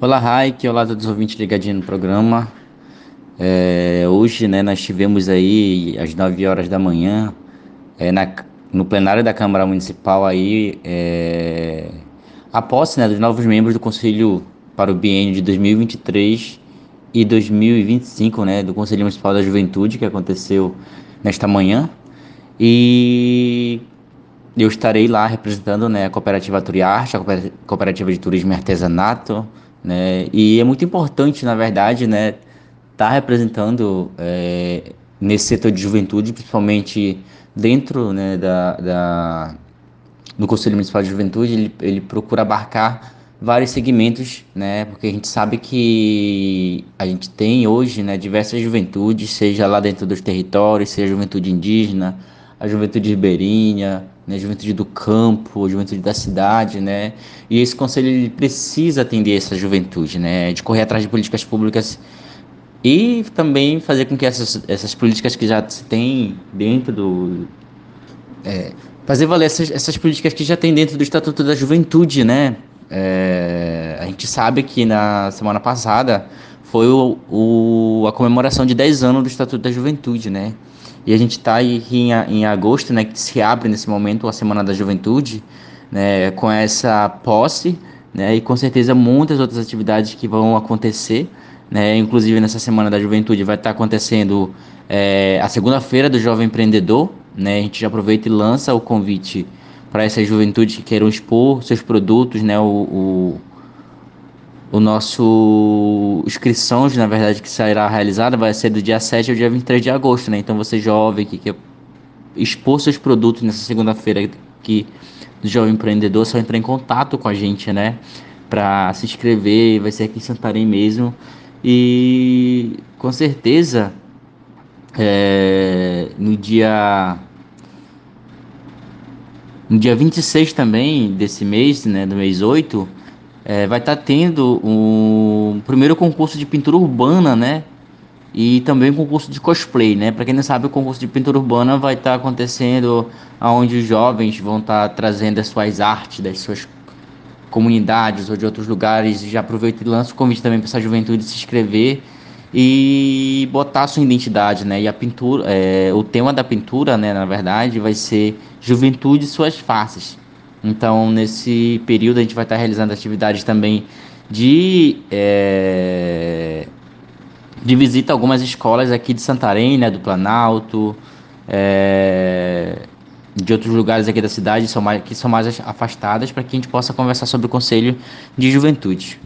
Olá, Raik, olá todos os ouvintes ligadinhos no programa. É, hoje, né, nós tivemos aí às 9 horas da manhã, é, na, no plenário da Câmara Municipal aí, é, a posse né, dos novos membros do Conselho para o biênio de 2023 e 2025, né, do Conselho Municipal da Juventude, que aconteceu nesta manhã. E eu estarei lá representando né, a Cooperativa Turiarte, a Cooperativa de Turismo e Artesanato, né? E é muito importante, na verdade, né, estar tá representando é, nesse setor de juventude, principalmente dentro né, da, da, do Conselho Municipal de Juventude, ele, ele procura abarcar vários segmentos, né, porque a gente sabe que a gente tem hoje né, diversas juventudes, seja lá dentro dos territórios, seja juventude indígena, a juventude ribeirinha, né, juventude do campo, juventude da cidade, né? E esse conselho ele precisa atender essa juventude, né? De correr atrás de políticas públicas e também fazer com que essas, essas políticas que já se tem dentro do é, fazer valer essas, essas políticas que já tem dentro do Estatuto da Juventude, né? É, a gente sabe que na semana passada foi o, o, a comemoração de 10 anos do Estatuto da Juventude, né? E a gente está em, em agosto, né, que se abre nesse momento a Semana da Juventude, né, com essa posse, né, e com certeza muitas outras atividades que vão acontecer, né, inclusive nessa Semana da Juventude vai estar tá acontecendo é, a segunda-feira do Jovem Empreendedor, né, a gente já aproveita e lança o convite para essa juventude que queiram expor seus produtos, né, o, o o nosso inscrições, na verdade, que será realizada vai ser do dia 7 ao dia 23 de agosto, né? Então você jovem que quer expor seus produtos nessa segunda-feira que do jovem empreendedor, só entrar em contato com a gente, né? Para se inscrever, vai ser aqui em Santarém mesmo. E com certeza é, no dia no dia 26 também desse mês, né, do mês 8, é, vai estar tá tendo um primeiro concurso de pintura urbana, né? E também um concurso de cosplay, né? Para quem não sabe, o concurso de pintura urbana vai estar tá acontecendo aonde os jovens vão estar tá trazendo as suas artes das suas comunidades ou de outros lugares. Já aproveito e lanço o convite também para essa juventude se inscrever e botar sua identidade, né? E a pintura, é, o tema da pintura, né, na verdade, vai ser Juventude e suas faces. Então, nesse período, a gente vai estar realizando atividades também de, é, de visita a algumas escolas aqui de Santarém, né, do Planalto, é, de outros lugares aqui da cidade são mais, que são mais afastadas, para que a gente possa conversar sobre o Conselho de Juventude.